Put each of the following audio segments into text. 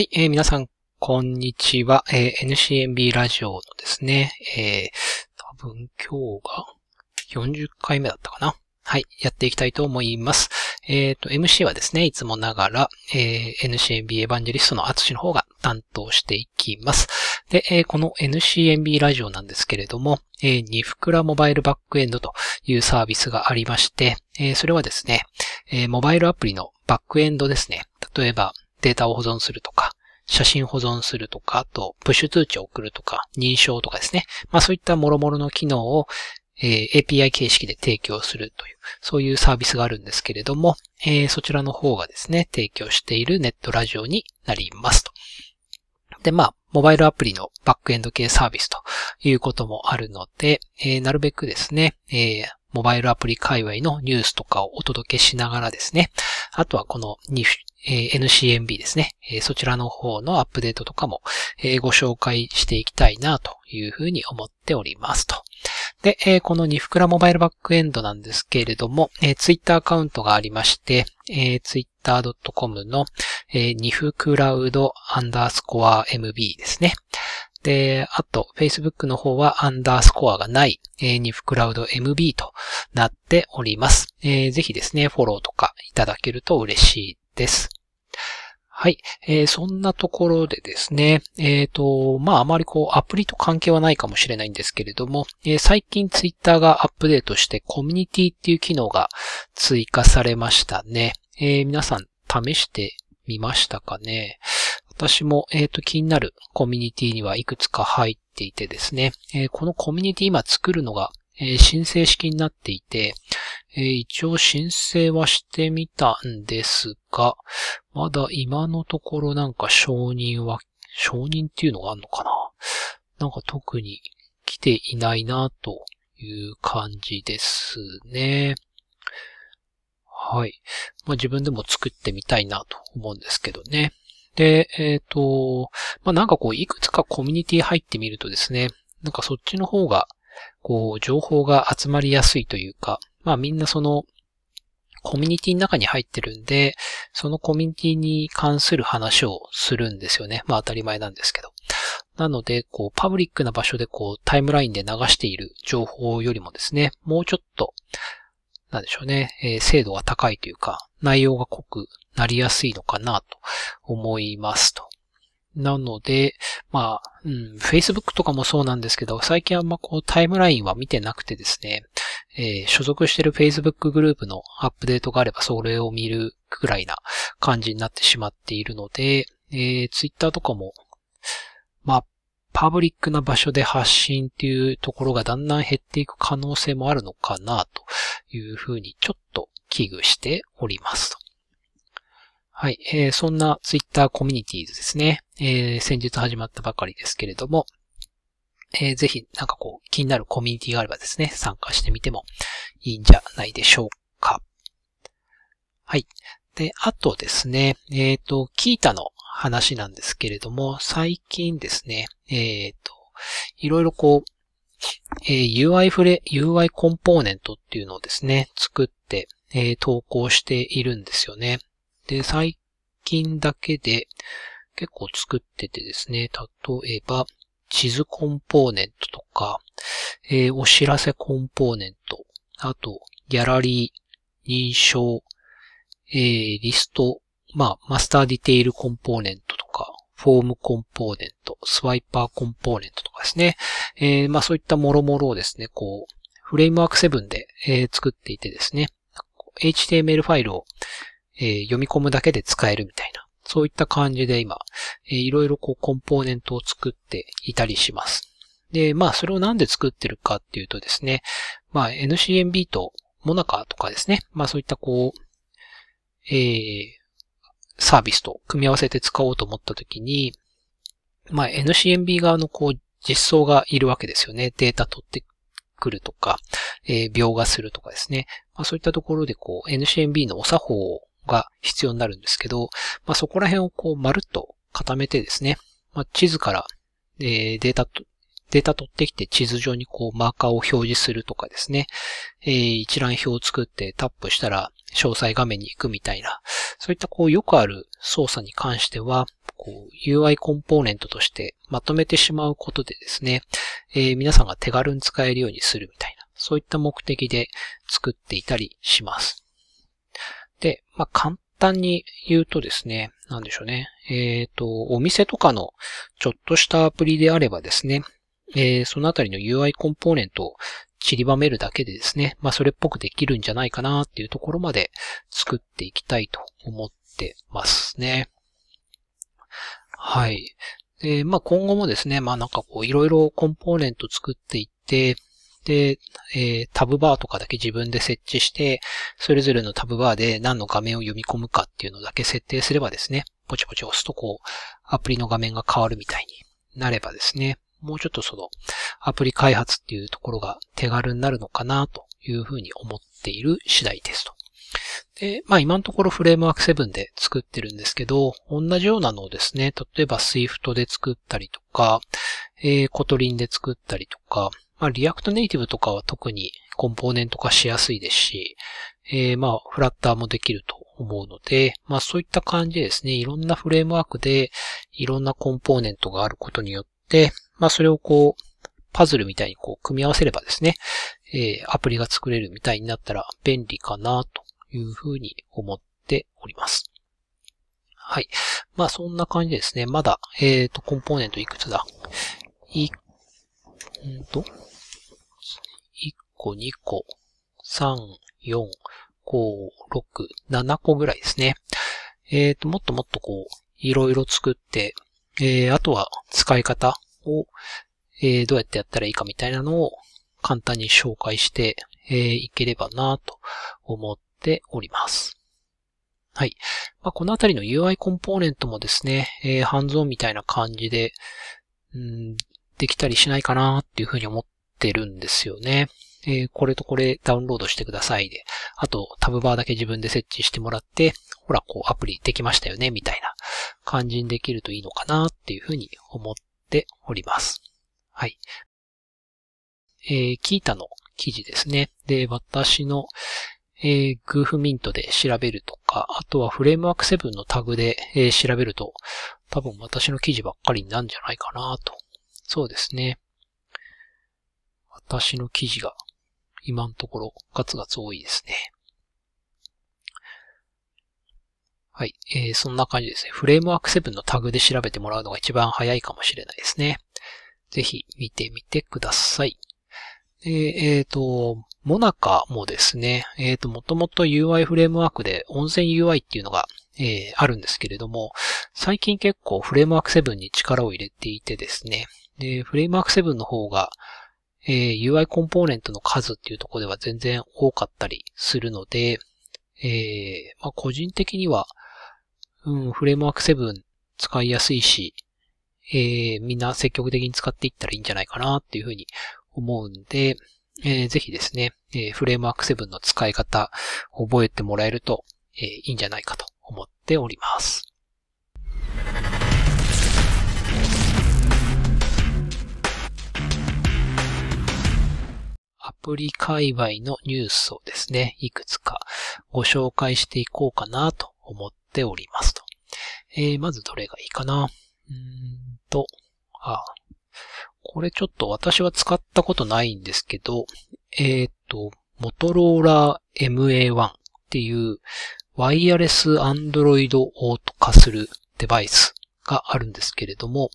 はい、えー皆さん、こんにちは。えー NCNB ラジオのですね、えー多分今日が40回目だったかな。はい、やっていきたいと思います。えっ、と、MC はですね、いつもながら、えー NCNB エヴァンジェリストのアツシの方が担当していきます。で、えーこの NCNB ラジオなんですけれども、えーニフクラモバイルバックエンドというサービスがありまして、えーそれはですね、えーモバイルアプリのバックエンドですね。例えば、データを保存するとか、写真保存するとか、あと、プッシュ通知を送るとか、認証とかですね。まあそういった諸々の機能を、えー API 形式で提供するという、そういうサービスがあるんですけれども、えーそちらの方がですね、提供しているネットラジオになりますと。で、まあ、モバイルアプリのバックエンド系サービスということもあるので、えーなるべくですね、えーモバイルアプリ界隈のニュースとかをお届けしながらですね、あとはこのえ NCNB ですね、えそちらの方のアップデートとかも、えご紹介していきたいなというふうに思っておりますと。で、えこのニフクラモバイルバックエンドなんですけれども、えー、ツイッターアカウントがありまして、えー、twitter.com の、えー、ニフクラウドアンダースコア MB ですね。で、あと、Facebook の方はアンダースコアがない、えー、ニフクラウド MB となっております。えーぜひですね、フォローとかいただけると嬉しいです。はい。えーそんなところでですね、えっ、と、まあ、あまりこう、アプリと関係はないかもしれないんですけれども、えー最近ツイッターがアップデートして、コミュニティっていう機能が追加されましたね。えー皆さん、試してみましたかね？私も、えっ、と、気になるコミュニティにはいくつか入っていてですね、えこのコミュニティ今作るのが、えー申請式になっていて、えー一応申請はしてみたんですが、まだ今のところなんか承認は、承認っていうのがあるのかな？なんか特に来ていないなという感じですね。はい。まあ自分でも作ってみたいなと思うんですけどね。で、えっ、と、まあなんかこういくつかコミュニティ入ってみるとですね、なんかそっちの方が、こう情報が集まりやすいというか、まあみんなそのコミュニティの中に入ってるんで、そのコミュニティに関する話をするんですよね。まあ当たり前なんですけど。なので、こう、パブリックな場所でこう、タイムラインで流している情報よりもですね、もうちょっと、なんでしょうね、えー精度が高いというか、内容が濃くなりやすいのかなと思いますと。なので、まあ、うん、Facebook とかもそうなんですけど、最近あんまこうタイムラインは見てなくてですね、えー所属してる Facebook グループのアップデートがあればそれを見るくらいな感じになってしまっているので、えー、Twitter とかも、まあ、パブリックな場所で発信っていうところがだんだん減っていく可能性もあるのかなというふうにちょっと危惧しておりますと。はい、えー、そんな Twitter コミュニティーズですね。えー、先日始まったばかりですけれども、えーぜひ、なんかこう、気になるコミュニティがあればですね、参加してみてもいいんじゃないでしょうか。はい。で、あとですね、えっ、と、キータの話なんですけれども、最近ですね、えっ、と、いろいろこう、えー UI フレ、UI コンポーネントっていうのをですね、作って、えー投稿しているんですよね。で、最近だけで結構作っててですね、例えば、地図コンポーネントとか、えーお知らせコンポーネント、あと、ギャラリー、認証、えーリスト、まあ、マスターディテイルコンポーネントとか、フォームコンポーネント、スワイパーコンポーネントとかですね。えーまあそういったもろもろをですね、こう、フレームワーク7で、えー作っていてですね、HTML ファイルを、えー読み込むだけで使えるみたいな、そういった感じで今、えーいろいろこうコンポーネントを作っていたりします。で、まあそれをなんで作ってるかっていうとですね、まあ NCNB とモナカとかですね、まあそういったこう、えー、サービスと組み合わせて使おうと思ったときに、まあ NCNB 側のこう実装がいるわけですよね。データ取ってくるとか、えー描画するとかですね。まあそういったところでこう NCNB のお作法をが必要になるんですけど、まあそこら辺をこうまるっと固めてですね、まあ地図から、えーデータと、データ取ってきて地図上にこうマーカーを表示するとかですね、えー一覧表を作ってタップしたら詳細画面に行くみたいな、そういったこうよくある操作に関しては、こう UI コンポーネントとしてまとめてしまうことでですね、えー、皆さんが手軽に使えるようにするみたいな、そういった目的で作っていたりします。まあ、簡単に言うとですね、なんでしょうね。えっ、ー、と、お店とかのちょっとしたアプリであればですね、えー、そのあたりの UI コンポーネントを散りばめるだけでですね、まあそれっぽくできるんじゃないかなっていうところまで作っていきたいと思ってますね。はい。で、まあ今後もですね、まあなんかこういろいろコンポーネント作っていって、で、えー、タブバーとかだけ自分で設置して、それぞれのタブバーで何の画面を読み込むかっていうのだけ設定すればですね、ポチポチ押すとこう、アプリの画面が変わるみたいになればですね、もうちょっとその、アプリ開発っていうところが手軽になるのかなというふうに思っている次第ですと。で、まあ今のところ Framework7で作ってるんですけど、同じようなのをですね、例えば Swift で作ったりとか、えー、 Kotlin で作ったりとか、まあ、 React Native とかは特にコンポーネント化しやすいですし、えー、まあ、フラッターもできると思うので、まあ、そういった感じでですね、いろんなフレームワークで、いろんなコンポーネントがあることによって、まあ、それをこう、パズルみたいにこう、組み合わせればですね、えー、アプリが作れるみたいになったら便利かな、というふうに思っております。はい。まあ、そんな感じですね。まだ、えっ、ー、と、コンポーネントいくつだ？い、んと、個、2個、3、4、5、6、7個ぐらいですね。えっ、ー、と、もっともっとこう、いろいろ作って、えー、あとは使い方を、えー、どうやってやったらいいかみたいなのを簡単に紹介して、えー、いければなと思っております。はい。まあ、このあたりの UI コンポーネントもですね、えー、ハンズオンみたいな感じで、うん、できたりしないかなっていうふうに思ってるんですよね。えー、これとこれダウンロードしてくださいで、あとタブバーだけ自分で設置してもらって、ほら、こうアプリできましたよね、みたいな感じにできるといいのかなっていうふうに思っております。はい。えー、キータの記事ですね。で、私の、えー、グーフミントで調べるとか、あとはフレームワーク7のタグで、えー、調べると、多分私の記事ばっかりになるんじゃないかなと。そうですね。私の記事が今のところガツガツ多いですね。はい。えー、そんな感じですね。フレームワーク7のタグで調べてもらうのが一番早いかもしれないですね。ぜひ見てみてください。でえっ、ー、と、モナカもですね、えっ、ー、と、もともと UI フレームワークで温泉 UI っていうのが、えー、あるんですけれども、最近結構フレームワーク7に力を入れていてですね、で、フレームワーク7の方が、えー、UI コンポーネントの数っていうところでは全然多かったりするので、えー、まあ、個人的には、うん、フレームワーク7使いやすいし、えー、みんな積極的に使っていったらいいんじゃないかなっていうふうに思うんで、えー、ぜひですね、えー、フレームワーク7の使い方覚えてもらえると、えー、いいんじゃないかと思っております。アプリ界隈のニュースをですね、いくつかご紹介していこうかなと思っておりますと。えー、まずどれがいいかな？うーんと、あ、これちょっと私は使ったことないんですけど、えっ、ー、と、モトローラ MA1 っていうワイヤレスアンドロイドオート化するデバイスがあるんですけれども、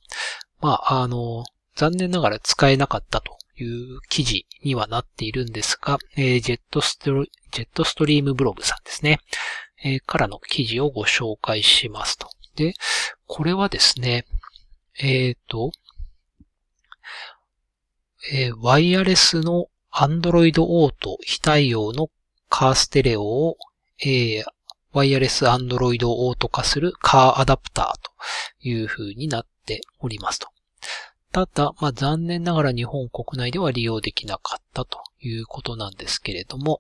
まあ、あの、残念ながら使えなかったとという記事にはなっているんですが、えー、ジェットストジェットストリームブログさんですね、えー、からの記事をご紹介しますと。で、これはですね、えっ、ー、と、えー、ワイヤレスの Android Auto 非対応のカーステレオを、えー、ワイヤレス Android オート化するカーアダプターという風になっておりますと。ただ、まあ、残念ながら日本国内では利用できなかったということなんですけれども、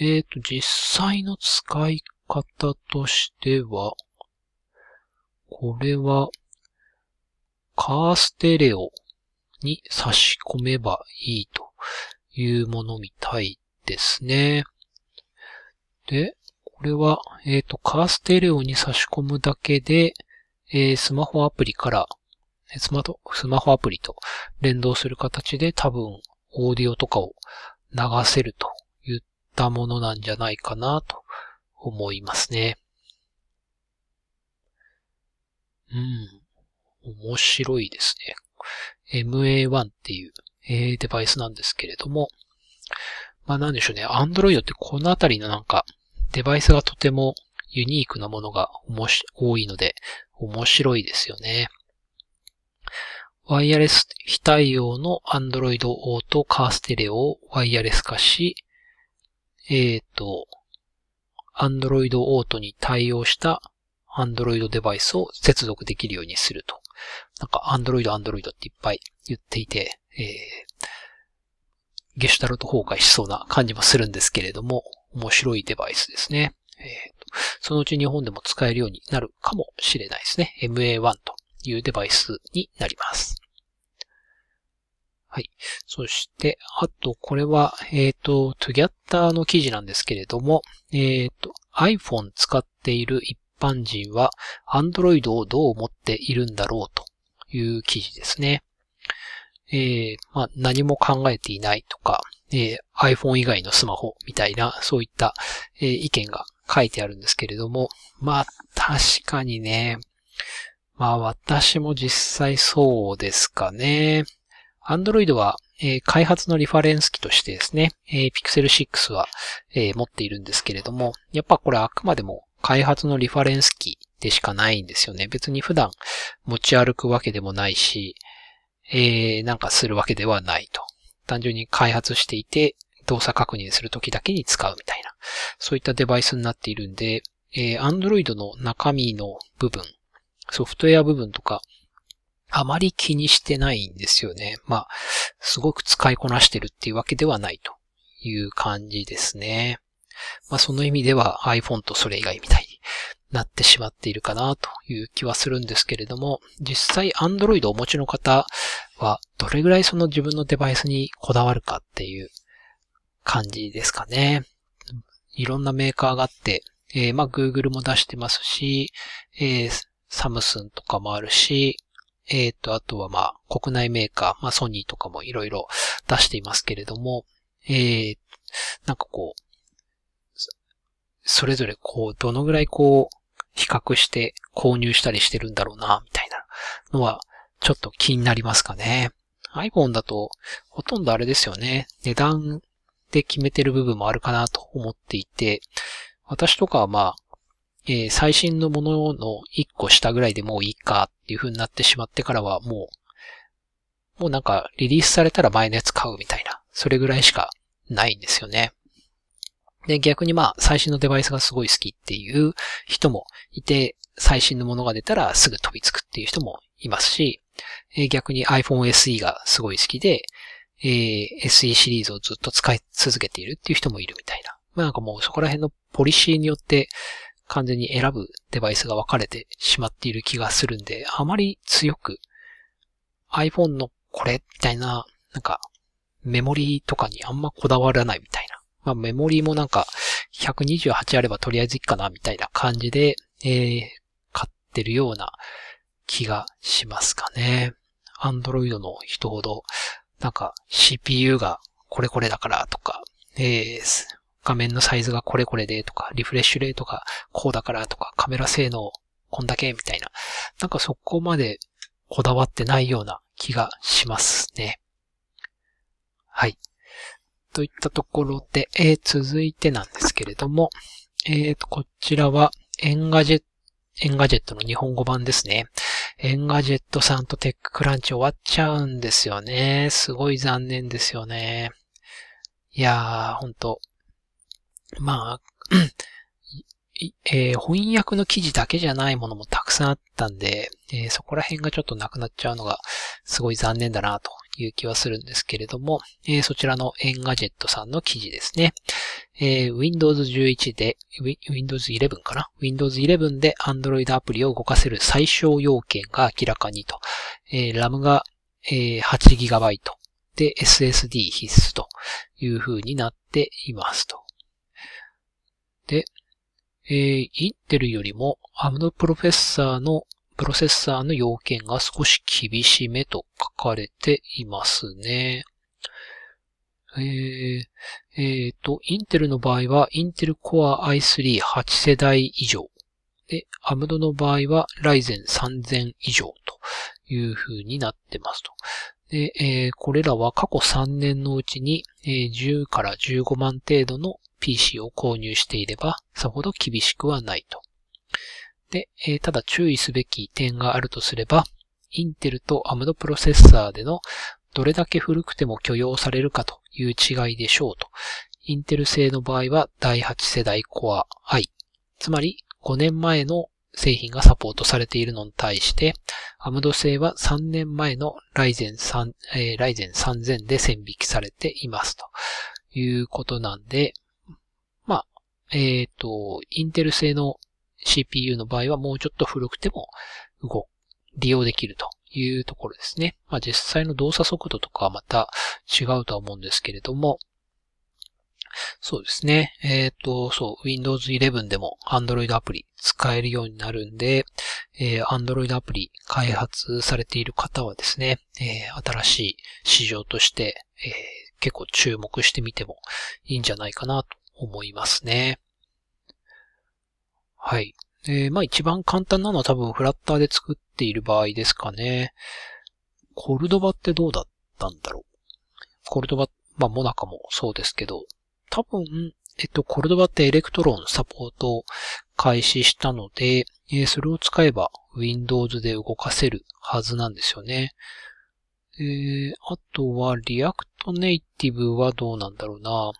えっ、ー、と、実際の使い方としては、これは、カーステレオに差し込めばいいというものみたいですね。で、これは、えっ、ー、と、カーステレオに差し込むだけで、えー、スマホアプリからスマート、スマホアプリと連動する形で多分オーディオとかを流せるといったものなんじゃないかなと思いますね。うん。面白いですね。MA1 っていう、デバイスなんですけれども、まあなんでしょうね。Android ってこのあたりのなんか、デバイスがとてもユニークなものが多いので、面白いですよね。ワイヤレス非対応の Android Auto カーステレオをワイヤレス化し、えっ、ー、と、Android Auto に対応した Android デバイスを接続できるようにすると。なんか Android、Android っていっぱい言っていて、えー、ゲシュタルト崩壊しそうな感じもするんですけれども、面白いデバイスですね。えー、そのうち日本でも使えるようになるかもしれないですね。MA1 というデバイスになります。はい。そして、あと、これは、えっ、ー、と、トゥギャッターの記事なんですけれども、えっ、ー、と、iPhone 使っている一般人は Android をどう思っているんだろうという記事ですね。えー、まあ、何も考えていないとか、えー、iPhone 以外のスマホみたいな、そういった、えー、意見が書いてあるんですけれども、まあ、確かにね、まあ私も実際そうですかね。Android は、えー、開発のリファレンス機としてですね、えー、Pixel 6は、えー、持っているんですけれども、やっぱこれあくまでも開発のリファレンス機でしかないんですよね。別に普段持ち歩くわけでもないし、えー、なんかするわけではないと。単純に開発していて、動作確認するときだけに使うみたいな、そういったデバイスになっているんで、えー、Android の中身の部分ソフトウェア部分とか、あまり気にしてないんですよね。まあ、すごく使いこなしてるっていうわけではないという感じですね。まあその意味では iPhone とそれ以外みたいになってしまっているかなという気はするんですけれども、実際 Android をお持ちの方はどれぐらいその自分のデバイスにこだわるかっていう感じですかね。いろんなメーカーがあって、えー、まあ Google も出してますし、えー、サムスンとかもあるし、えっ、ー、と、あとはまあ、国内メーカー、まあ、ソニーとかもいろいろ出していますけれども、えー、なんかこう、それぞれこう、どのぐらいこう、比較して購入したりしてるんだろうな、みたいなのは、ちょっと気になりますかね。iPhone だと、ほとんどあれですよね。値段で決めてる部分もあるかなと思っていて、私とかはまあ、えー、最新のものの一個下ぐらいでもういいかっていう風になってしまってからはもう、もうなんかリリースされたら前のやつ買うみたいな、それぐらいしかないんですよね。で、逆にまあ、最新のデバイスがすごい好きっていう人もいて、最新のものが出たらすぐ飛びつくっていう人もいますし、え、逆に iPhone SE がすごい好きで、えー、SE シリーズをずっと使い続けているっていう人もいるみたいな。まあなんかもうそこら辺のポリシーによって、完全に選ぶデバイスが分かれてしまっている気がするんで、あまり強く iPhone のこれみたいな、なんかメモリーとかにあんまこだわらないみたいな。まあメモリーもなんか128あればとりあえずいいかなみたいな感じで、えー、買ってるような気がしますかね。Android の人ほど、なんか CPU がこれこれだからとか、えー、画面のサイズがこれこれでとか、リフレッシュレートがこうだからとか、カメラ性能こんだけみたいな。なんかそこまでこだわってないような気がしますね。はい。といったところで、えー、続いてなんですけれども、えーと、こちらは、 Engadget、Engadget の日本語版ですね。 Engadget さんと TechCrunch 終わっちゃうんですよね。すごい残念ですよね。いやー、ほんと、まあ、えー、翻訳の記事だけじゃないものもたくさんあったんで、えー、そこら辺がちょっとなくなっちゃうのがすごい残念だなという気はするんですけれども、えー、そちらの Engadget さんの記事ですね。え Windows 11で、Windows 11かな ?Windows 11で Android アプリを動かせる最小要件が明らかにと。え RAM が、え 8GB で SSD 必須という風になっていますと。で、えー、インテルよりもアムドプロフェッサーのプロセッサーの要件が少し厳しめと書かれていますね。えー、えー、と、インテルの場合は、インテル Core i38 世代以上。で、アムドの場合は、ライゼン3000以上という風になってますと。で、えー、これらは過去3年のうちに、えー、10から15万程度の PC を購入していれば、さほど厳しくはないと。で、え、ただ注意すべき点があるとすれば、インテルと AMD プロセッサーでのどれだけ古くても許容されるかという違いでしょうと。インテル製の場合は第8世代 Core i。つまり5年前の製品がサポートされているのに対して、アムド製は3年前のライゼン3、えー、ライゼン3000で線引きされていますということなんで、えっ、ー、と、インテル製の CPU の場合はもうちょっと古くても動、利用できるというところですね。まあ実際の動作速度とかはまた違うとは思うんですけれども、そうですね。えっ、ー、と、そう、Windows 11でも Android アプリ使えるようになるんで、えー、Android アプリ開発されている方はですね、えー、新しい市場として、えー、結構注目してみてもいいんじゃないかなと思いますね。はい。え、まあ一番簡単なのは多分フラッターで作っている場合ですかね。コルドバってどうだったんだろう？コルドバ、まあモナカもそうですけど、多分、えっと、コルドバってエレクトロンサポートを開始したので、え、それを使えば Windows で動かせるはずなんですよね。え、あとは React Native はどうなんだろうな。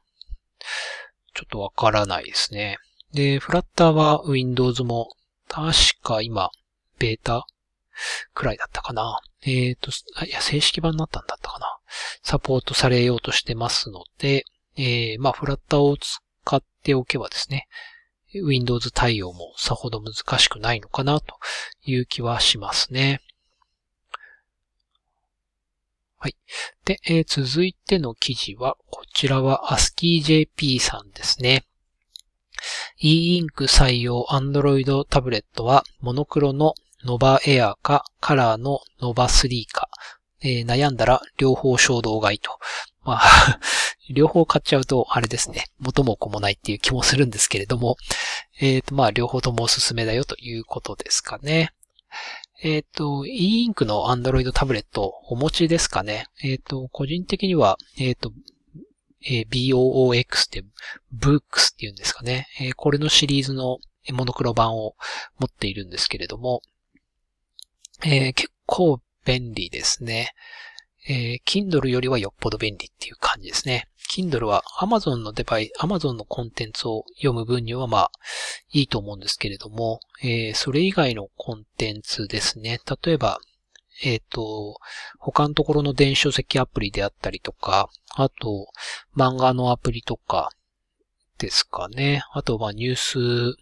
ちょっとわからないですね。で、フラッターは Windows も確か今、ベータくらいだったかな。えっ、ー、と、いや、正式版になったんだったかな。サポートされようとしてますので、えー、まあ、フラッターを使っておけばですね、Windows 対応もさほど難しくないのかなという気はしますね。はい。で、えー、続いての記事は、こちらは ASCIIJP さんですね。E-ink 採用 Android タブレットはモノクロの Nova Air かカラーの Nova 3か、えー、悩んだら両方衝動買いと。まあ 両方買っちゃうと、あれですね、元も子もないっていう気もするんですけれども、えっ、ー、と、まあ、両方ともおすすめだよということですかね。えっ、ー、と、e-ink の Android タブレットお持ちですかね。えっ、ー、と、個人的には、えっ、と、えー、BOOX って、Books っていうんですかね。えー、これのシリーズのモノクロ版を持っているんですけれども、えー、結構便利ですね。えー、Kindle よりはよっぽど便利っていう感じですね。Kindle は Amazon のデバイ、Amazon のコンテンツを読む分にはまあいいと思うんですけれども、えー、それ以外のコンテンツですね。例えば、えっ、ー、と、他のところの電子書籍アプリであったりとか、あと、漫画のアプリとかですかね。あと、まあ、ニュース、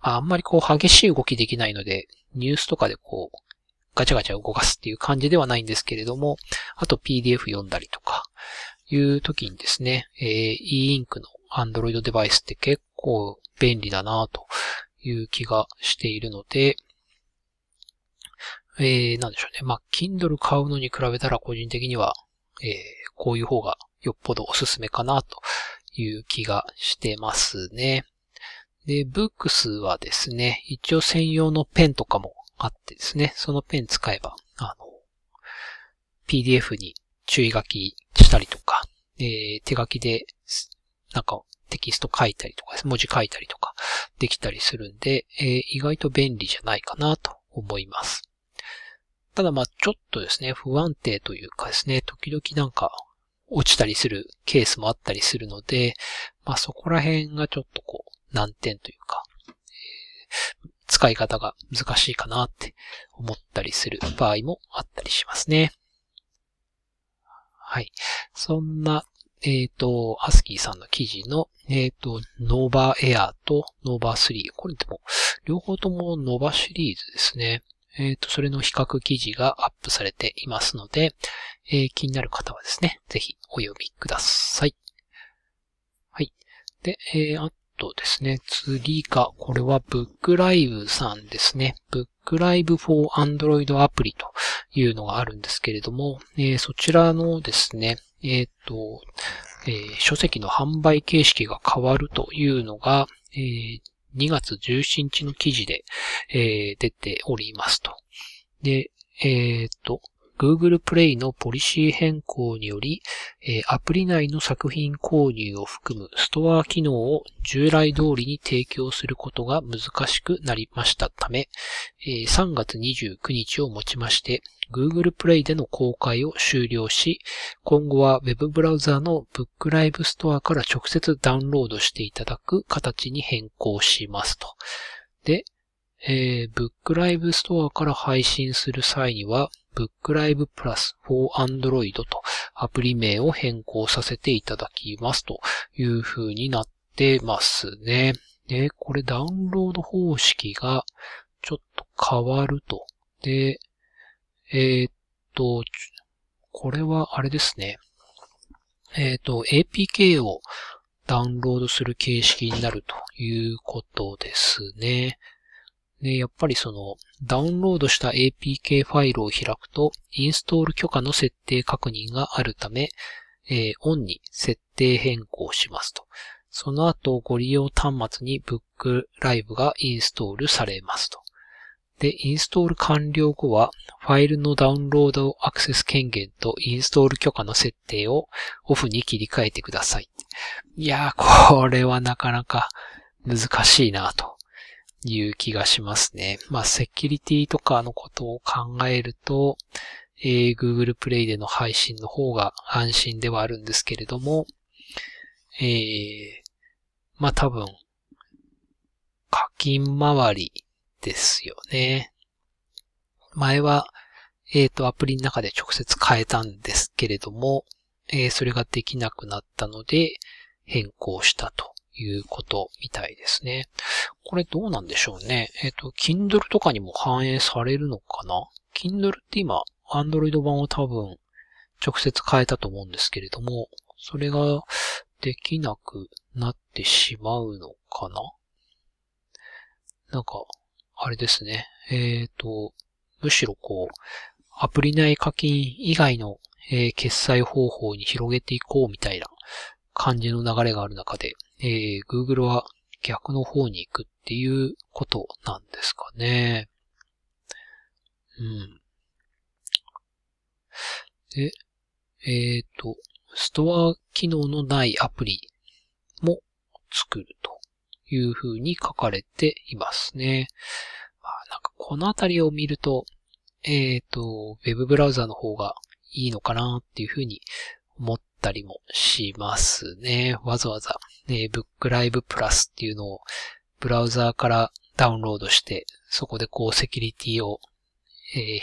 あ、あんまりこう、激しい動きできないので、ニュースとかでこう、ガチャガチャ動かすっていう感じではないんですけれども、あと PDF 読んだりとか、いう時にですね、えー、e-ink の Android デバイスって結構便利だなという気がしているので、えー、なんでしょうね。まあ、Kindle 買うのに比べたら個人的には、えー、こういう方がよっぽどおすすめかなという気がしてますね。で、Books はですね、一応専用のペンとかもあってですね、そのペン使えば、あの、PDF に注意書きしたりとか、えー、手書きで、なんかテキスト書いたりとか、文字書いたりとかできたりするんで、えー、意外と便利じゃないかなと思います。ただまあちょっとですね、不安定というかですね、時々なんか落ちたりするケースもあったりするので、まあそこら辺がちょっとこう難点というか、使い方が難しいかなって思ったりする場合もあったりしますね。はい。そんな、えっ、ー、と、 ASCII さんの記事の、えっ、ー、と、 Nova Air と Nova3。これでも、両方とも Nova シリーズですね。えっ、ー、と、それの比較記事がアップされていますので、え気になる方はですね、ぜひお読みください。はい。で、えあとですね、次が、これは BookLive さんですね。ブッ BookLive for Android アプリというのがあるんですけれども、えー、そちらのですね、えっ、ー、と、えー、書籍の販売形式が変わるというのが、えー、2月17日の記事で、えー、出ておりますと。で、えっ、と、Google Play のポリシー変更により、アプリ内の作品購入を含むストア機能を従来通りに提供することが難しくなりましたため、え3月29日をもちまして Google Play での公開を終了し、今後は Web ブラウザーの BookLive Store から直接ダウンロードしていただく形に変更しますと。で、えー、BookLive Store から配信する際には、BookLive Plus for Android とアプリ名を変更させていただきますという風になってますね。で、これダウンロード方式がちょっと変わると。で、えー、っと、これはあれですね。えー、っと、APK をダウンロードする形式になるということですね。で、やっぱりその、ダウンロードした APK ファイルを開くと、インストール許可の設定確認があるため、えー、オンに設定変更しますと。その後、ご利用端末に Book Live がインストールされますと。で、インストール完了後は、ファイルのダウンロードアクセス権限とインストール許可の設定をオフに切り替えてください。いやー、これはなかなか難しいなという気がしますね。まあ、セキュリティとかのことを考えると、えー、Google Play での配信の方が安心ではあるんですけれども、えー、まあ多分、課金回りですよね。前は、えっ、ー、と、アプリの中で直接変えたんですけれども、えー、それができなくなったので、変更したということみたいですね。これどうなんでしょうね。えっ、ー、と、Kindle とかにも反映されるのかな ?Kindle って今、Android 版を多分、直接変えたと思うんですけれども、それができなくなってしまうのかな？なんか、あれですね。えっ、ー、と、むしろこう、アプリ内課金以外の、えー、決済方法に広げていこうみたいな感じの流れがある中で、えー、Google は逆の方に行くっていうことなんですかね。うん。で、えっ、ー、と、ストア機能のないアプリも作るという風に書かれていますね。まあ、なんかこのあたりを見ると、えっ、ー、と、ウェブブラウザの方がいいのかなっていう風に思っったりもしますね。わざわざ、ね、BookLive Plus っていうのをブラウザーからダウンロードして、そこでこうセキュリティを、えー、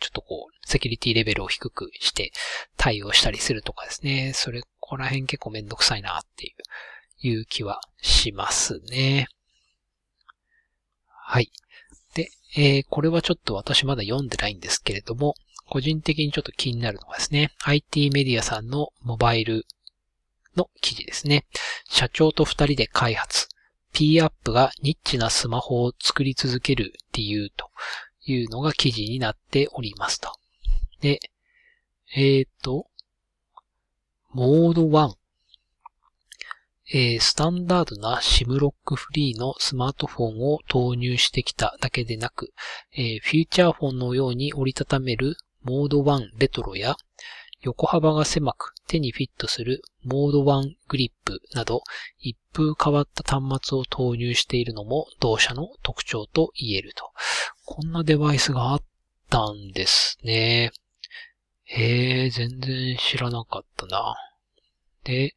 ちょっとこう、セキュリティレベルを低くして対応したりするとかですね。それ、ここら辺結構めんどくさいなっていう、いう気はしますね。はい。で、えー、これはちょっと私まだ読んでないんですけれども、個人的にちょっと気になるのはですね、IT メディアさんのモバイルの記事ですね。社長と二人で開発。P アップがニッチなスマホを作り続ける理由というのが記事になっておりますと。で、えっ、ー、と、モード1。えー、スタンダードな SIM ロックフリーのスマートフォンを投入してきただけでなく、えー、フューチャーフォンのように折りたためるモード1レトロや、横幅が狭く手にフィットするモード1グリップなど一風変わった端末を投入しているのも同社の特徴と言えると。こんなデバイスがあったんですね。へえ、全然知らなかったな。で、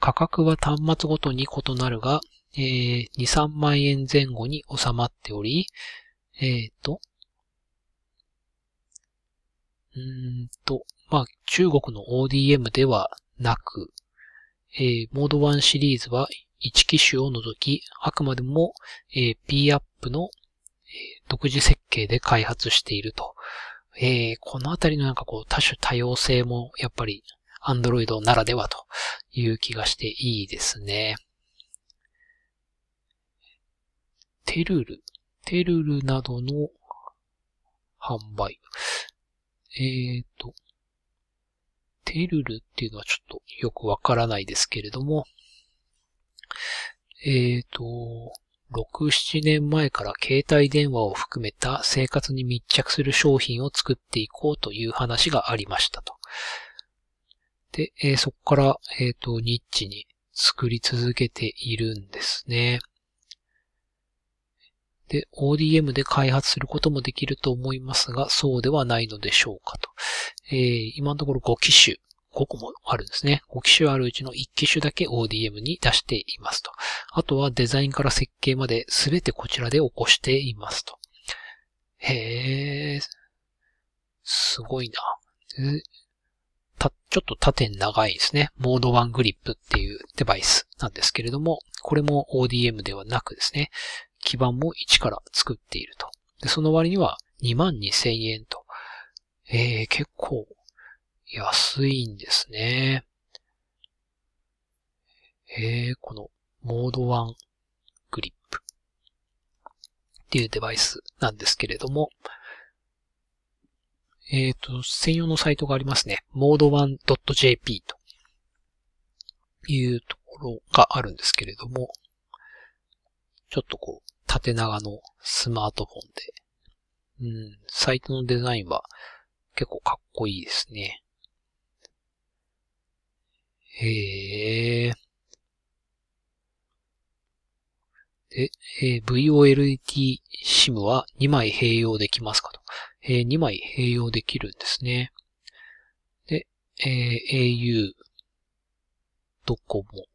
価格は端末ごとに異なるが、えー、2、3万円前後に収まっており、えっ、ー、と、うんと、まあ、中国の ODM ではなく、えー、モード1シリーズは1機種を除き、あくまでも、えー、P-App の、えー、独自設計で開発していると。えー、このあたりのなんかこう多種多様性もやっぱり Android ならではという気がしていいですね。テルル、テルルなどの販売。えっ、と、テルルっていうのはちょっとよくわからないですけれども、えっ、と、6、7年前から携帯電話を含めた生活に密着する商品を作っていこうという話がありましたと。で、えー、そこから、えっ、ー、と、ニッチに作り続けているんですね。で、ODM で開発することもできると思いますが、そうではないのでしょうかと。えー、今のところ5機種、5個もあるんですね。5機種あるうちの1機種だけ ODM に出していますと。あとはデザインから設計まで全てこちらで起こしていますと。へー。すごいな。た、ちょっと縦に長いですね。モード1グリップっていうデバイスなんですけれども、これも ODM ではなくですね、基板も一から作っていると。で、その割には22,000円と。えー、結構安いんですね。えー、このモード1グリップっていうデバイスなんですけれども、えっ、ー、と、専用のサイトがありますね。mode1.jp というところがあるんですけれども、ちょっとこう、縦長のスマートフォンで、うん、サイトのデザインは結構かっこいいですね。へえ。で、えー、VOLT SIM は2枚併用できますかと。えー、2枚併用できるんですね。で、えー、au、ドコモ、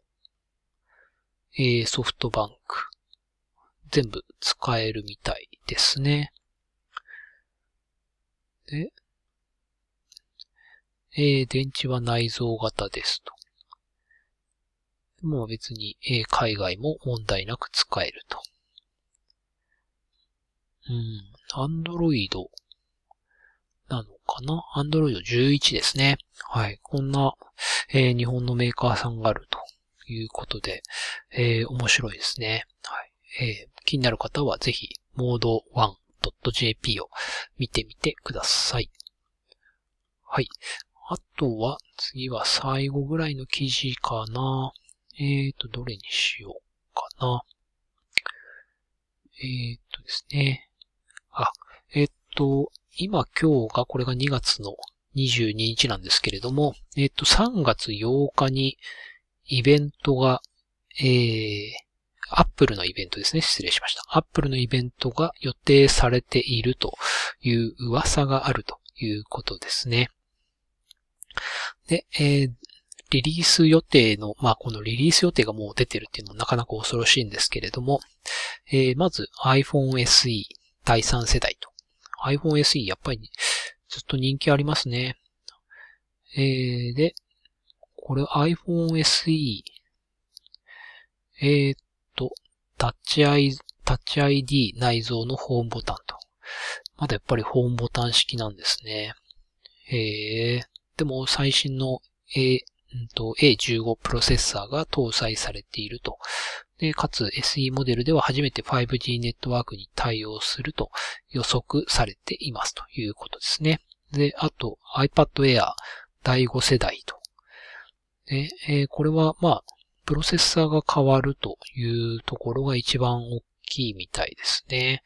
えー、ソフトバンク、全部使えるみたいですね。で、えー、電池は内蔵型ですと。もう別に、えー、海外も問題なく使えると。うん、アンドロイドなのかな？アンドロイド11ですね。はい。こんな、えー、日本のメーカーさんがあるということで、えー、面白いですね。はい。えー、気になる方はぜひ、モード 1.jp を見てみてください。はい。あとは、次は最後ぐらいの記事かな。えーと、どれにしようかな。えーとですね。あ、えー、っと、今今日がこれが2月の22日なんですけれども、えー、っと、3月8日にイベントが、えー、アップルのイベントですね。失礼しました。アップルのイベントが予定されているという噂があるということですね。で、えー、リリース予定の、まあ、このリリース予定がもう出てるっていうのもなかなか恐ろしいんですけれども、えー、まず iPhone SE 第3世代と。iPhone SE やっぱりずっと人気ありますね。えー、で、これ iPhone SE、えー、っ、タッチ I、タッチ ID 内蔵のホームボタンと。まだやっぱりホームボタン式なんですね。えー、でも最新の A、んと A15 プロセッサーが搭載されていると。で、かつ SE モデルでは初めて 5G ネットワークに対応すると予測されていますということですね。で、あと iPad Air 第5世代と。で、えー、これはまあ、プロセッサーが変わるというところが一番大きいみたいですね。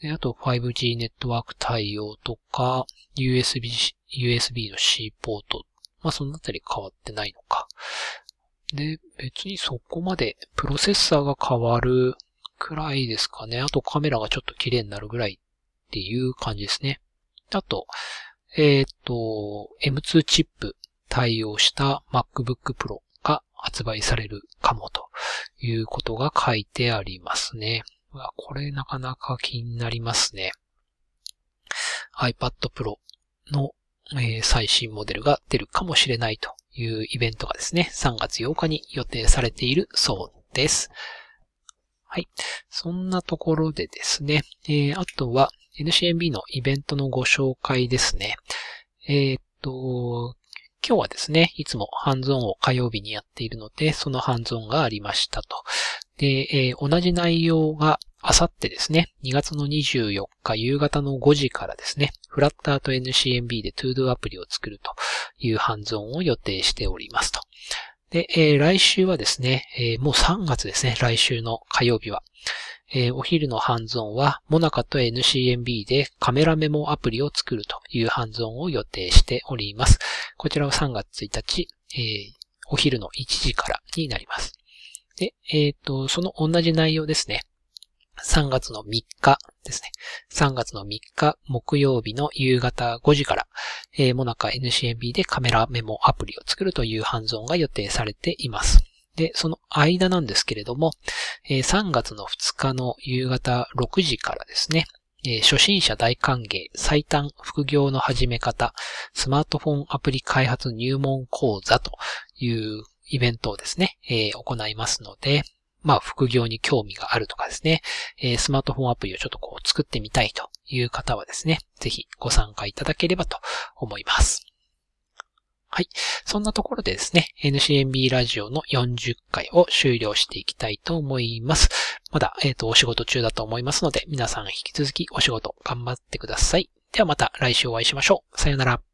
で、あと 5G ネットワーク対応とか、USB、USB の C ポートまあそのあたり変わってないのか。で、別にそこまでプロセッサーが変わるくらいですかね。あとカメラがちょっと綺麗になるぐらいっていう感じですね。あと、えっ、と、M2 チップ対応した MacBook Pro 発売されるかもということが書いてありますね。これなかなか気になりますね。iPad Pro のえ、最新モデルが出るかもしれないというイベントがですね、3月8日に予定されているそうです。はい。そんなところでですね、えー、あとは NCNB のイベントのご紹介ですね。えー、っと、今日はですね、いつもハンズオンを火曜日にやっているので、そのハンズオンがありましたと。で、えー、同じ内容があさってですね、2月の24日夕方の5時からですね、フラッターと NCMB で ToDo アプリを作るというハンズオンを予定しておりますと。で、えー、来週はですね、えー、もう3月ですね、来週の火曜日は。えー、お昼のハンズオンは、モナカと NCMB でカメラメモアプリを作るというハンズオンを予定しております。こちらは3月1日、えー、お昼の1時からになります。で、えっ、ー、と、その同じ内容ですね。3月の3日ですね。3月の3日木曜日の夕方5時から、えー、モナカ NCMB でカメラメモアプリを作るというハンズオンが予定されています。で、その間なんですけれども、え、3月の2日の夕方6時からですね、初心者大歓迎、最短副業の始め方、スマートフォンアプリ開発入門講座というイベントをですね、行いますので、まあ、副業に興味があるとかですね、スマートフォンアプリをちょっとこう作ってみたいという方はですね、ぜひご参加いただければと思います。はい。そんなところでですね、NCNB ラジオの40回を終了していきたいと思います。まだ、えっ、ー、と、お仕事中だと思いますので、皆さん引き続きお仕事頑張ってください。ではまた来週お会いしましょう。さよなら。